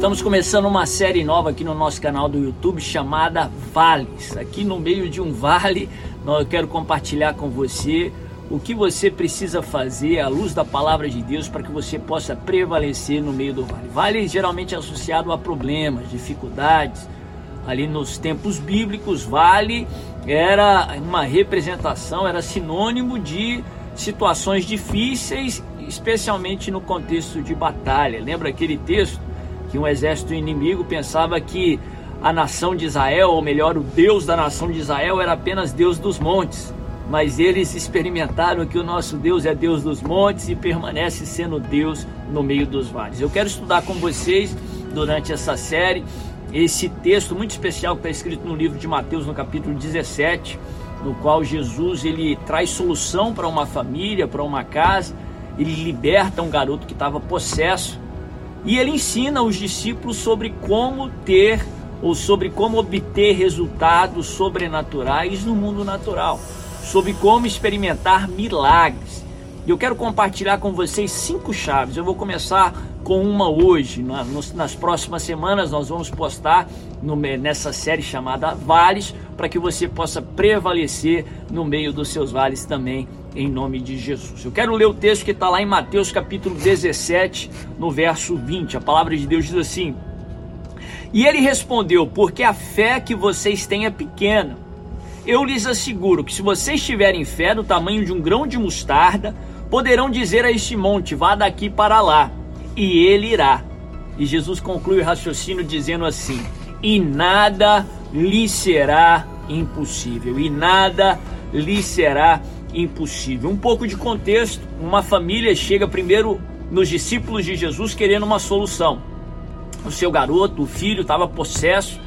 Estamos começando uma série nova aqui no nosso canal do YouTube chamada Vales. Aqui no meio de um vale, eu quero compartilhar com você o que você precisa fazer à luz da palavra de Deus para que você possa prevalecer no meio do vale. Vale geralmente é associado a problemas, dificuldades. Ali nos tempos bíblicos, vale era uma representação, era sinônimo de situações difíceis, especialmente no contexto de batalha. Lembra aquele texto que um exército inimigo pensava que a nação de Israel, ou melhor, o Deus da nação de Israel, era apenas Deus dos montes. Mas eles experimentaram que o nosso Deus é Deus dos montes e permanece sendo Deus no meio dos vales. Eu quero estudar com vocês durante essa série esse texto muito especial que está escrito no livro de Mateus, no capítulo 17, no qual Jesus ele traz solução para uma família, para uma casa, ele liberta um garoto que estava possesso e ele ensina os discípulos sobre como ter ou sobre como obter resultados sobrenaturais no mundo natural, sobre como experimentar milagres. Eu quero compartilhar com vocês cinco chaves. Eu vou começar com uma hoje. Nas próximas semanas nós vamos postar nessa série chamada Vales, para que você possa prevalecer no meio dos seus vales também em nome de Jesus. Eu quero ler o texto que está lá em Mateus capítulo 17, no verso 20. A palavra de Deus diz assim: E ele respondeu: Porque a fé que vocês têm é pequena. Eu lhes asseguro que se vocês tiverem fé do tamanho de um grão de mostarda, poderão dizer a este monte: Vá daqui para lá, e ele irá. E Jesus conclui o raciocínio dizendo assim: E nada lhe será impossível, e nada lhe será impossível impossível. Um pouco de contexto: uma família chega primeiro nos discípulos de Jesus querendo uma solução. O seu garoto, o filho, estava possesso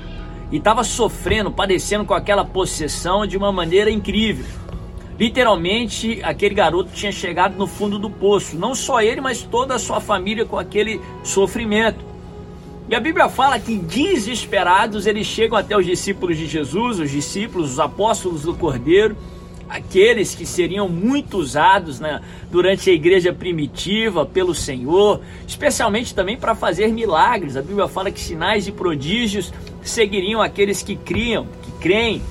e estava sofrendo, padecendo com aquela possessão de uma maneira incrível. Literalmente, aquele garoto tinha chegado no fundo do poço, não só ele, mas toda a sua família com aquele sofrimento. E a Bíblia fala que desesperados eles chegam até os discípulos de Jesus, os discípulos, os apóstolos do Cordeiro, aqueles que seriam muito usados né, durante a igreja primitiva pelo Senhor, especialmente também para fazer milagres. A Bíblia fala que sinais e prodígios seguiriam aqueles que criam, que creem.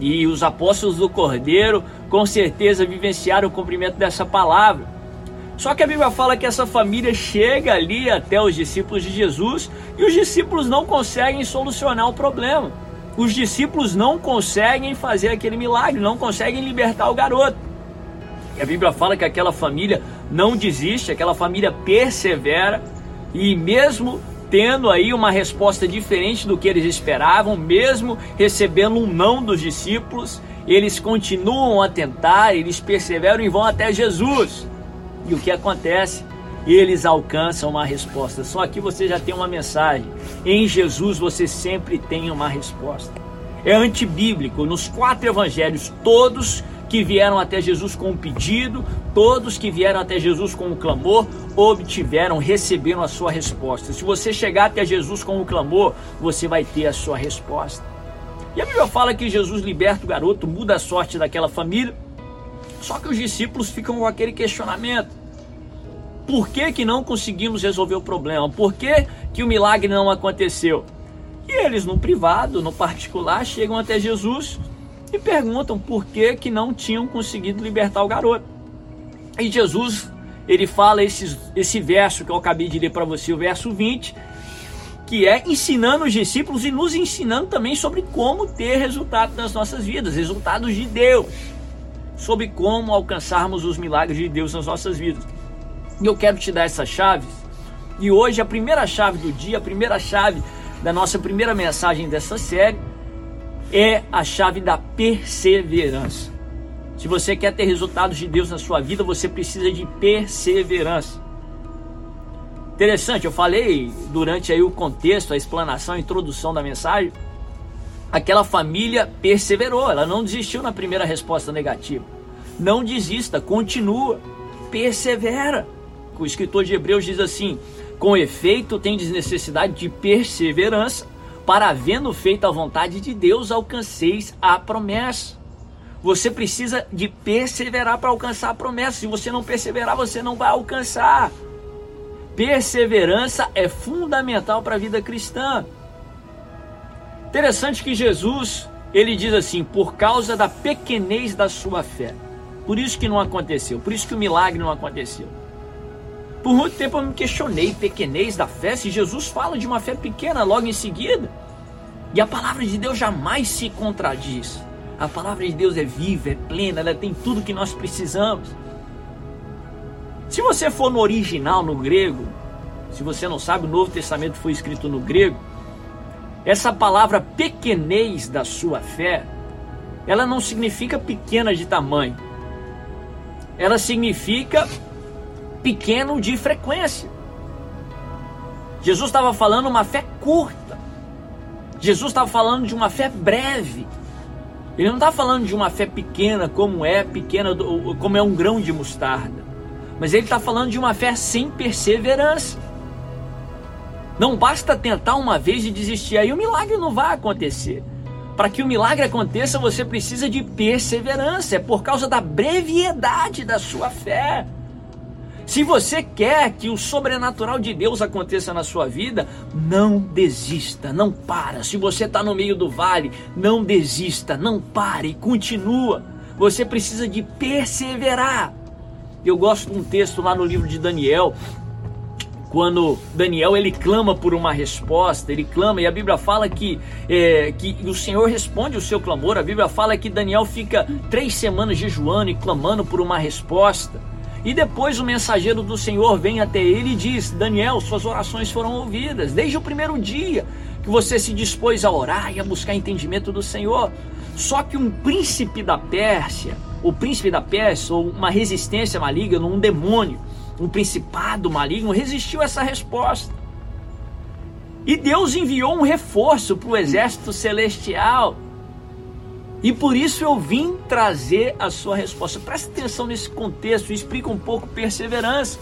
E os apóstolos do Cordeiro com certeza vivenciaram o cumprimento dessa palavra. Só que a Bíblia fala que essa família chega ali até os discípulos de Jesus e os discípulos não conseguem solucionar o problema os discípulos não conseguem fazer aquele milagre, não conseguem libertar o garoto. E a Bíblia fala que aquela família não desiste, aquela família persevera e mesmo tendo aí uma resposta diferente do que eles esperavam, mesmo recebendo um não dos discípulos, eles continuam a tentar, eles perseveram e vão até Jesus. E o que acontece? Eles alcançam uma resposta. Só aqui você já tem uma mensagem. Em Jesus você sempre tem uma resposta. É antibíblico. Nos quatro evangelhos, todos que vieram até Jesus com um pedido, todos que vieram até Jesus com um clamor, obtiveram, receberam a sua resposta. Se você chegar até Jesus com um clamor, você vai ter a sua resposta. E a Bíblia fala que Jesus liberta o garoto, muda a sorte daquela família. Só que os discípulos ficam com aquele questionamento. Por que, que não conseguimos resolver o problema? Por que, que o milagre não aconteceu? E eles, no privado, no particular, chegam até Jesus e perguntam por que, que não tinham conseguido libertar o garoto. E Jesus, ele fala esse, esse verso que eu acabei de ler para você, o verso 20, que é ensinando os discípulos e nos ensinando também sobre como ter resultado nas nossas vidas, resultados de Deus, sobre como alcançarmos os milagres de Deus nas nossas vidas. E eu quero te dar essas chaves. E hoje a primeira chave do dia, a primeira chave da nossa primeira mensagem dessa série é a chave da perseverança. Se você quer ter resultados de Deus na sua vida, você precisa de perseverança. Interessante, eu falei durante aí o contexto, a explanação, a introdução da mensagem, aquela família perseverou, ela não desistiu na primeira resposta negativa. Não desista, continua, persevera o escritor de Hebreus diz assim: Com efeito, tendes necessidade de perseverança, para havendo feito a vontade de Deus, alcanceis a promessa. Você precisa de perseverar para alcançar a promessa. Se você não perseverar, você não vai alcançar. Perseverança é fundamental para a vida cristã. Interessante que Jesus, ele diz assim, por causa da pequenez da sua fé. Por isso que não aconteceu, por isso que o milagre não aconteceu. Por muito tempo eu me questionei, pequenez da fé, se Jesus fala de uma fé pequena logo em seguida. E a palavra de Deus jamais se contradiz. A palavra de Deus é viva, é plena, ela tem tudo que nós precisamos. Se você for no original, no grego, se você não sabe, o Novo Testamento foi escrito no grego. Essa palavra pequenez da sua fé, ela não significa pequena de tamanho. Ela significa pequeno de frequência. Jesus estava falando uma fé curta. Jesus estava falando de uma fé breve. Ele não está falando de uma fé pequena como é pequena, como é um grão de mostarda. Mas ele está falando de uma fé sem perseverança. Não basta tentar uma vez e desistir, aí o milagre não vai acontecer. Para que o milagre aconteça, você precisa de perseverança, é por causa da brevidade da sua fé. Se você quer que o sobrenatural de Deus aconteça na sua vida, não desista, não para. Se você está no meio do vale, não desista, não pare, continua. Você precisa de perseverar. Eu gosto de um texto lá no livro de Daniel, quando Daniel ele clama por uma resposta, ele clama e a Bíblia fala que, é, que o Senhor responde o seu clamor. A Bíblia fala que Daniel fica três semanas jejuando e clamando por uma resposta. E depois o mensageiro do Senhor vem até ele e diz: Daniel, suas orações foram ouvidas desde o primeiro dia que você se dispôs a orar e a buscar entendimento do Senhor. Só que um príncipe da Pérsia o príncipe da Pérsia, ou uma resistência maligna, um demônio, um principado maligno, resistiu a essa resposta. E Deus enviou um reforço para o exército celestial. E por isso eu vim trazer a sua resposta. Preste atenção nesse contexto e explica um pouco perseverança.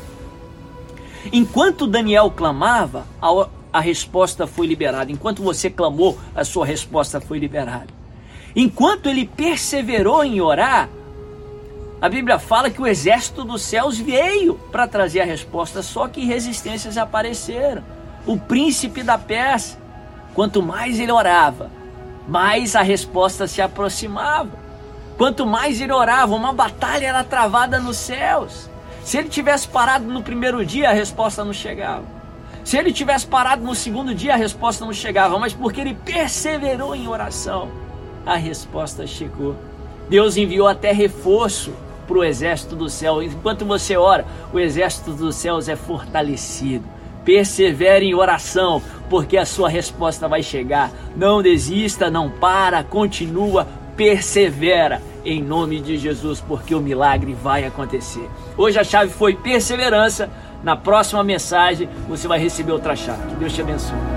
Enquanto Daniel clamava, a, a resposta foi liberada. Enquanto você clamou, a sua resposta foi liberada. Enquanto ele perseverou em orar, a Bíblia fala que o exército dos céus veio para trazer a resposta, só que resistências apareceram. O príncipe da Pérsia, quanto mais ele orava, mais a resposta se aproximava. Quanto mais ele orava, uma batalha era travada nos céus. Se ele tivesse parado no primeiro dia, a resposta não chegava. Se ele tivesse parado no segundo dia, a resposta não chegava, mas porque ele perseverou em oração, a resposta chegou. Deus enviou até reforço para o exército do céu. Enquanto você ora, o exército dos céus é fortalecido. Persevere em oração, porque a sua resposta vai chegar. Não desista, não para, continua, persevera em nome de Jesus, porque o milagre vai acontecer. Hoje a chave foi perseverança. Na próxima mensagem você vai receber outra chave. Que Deus te abençoe.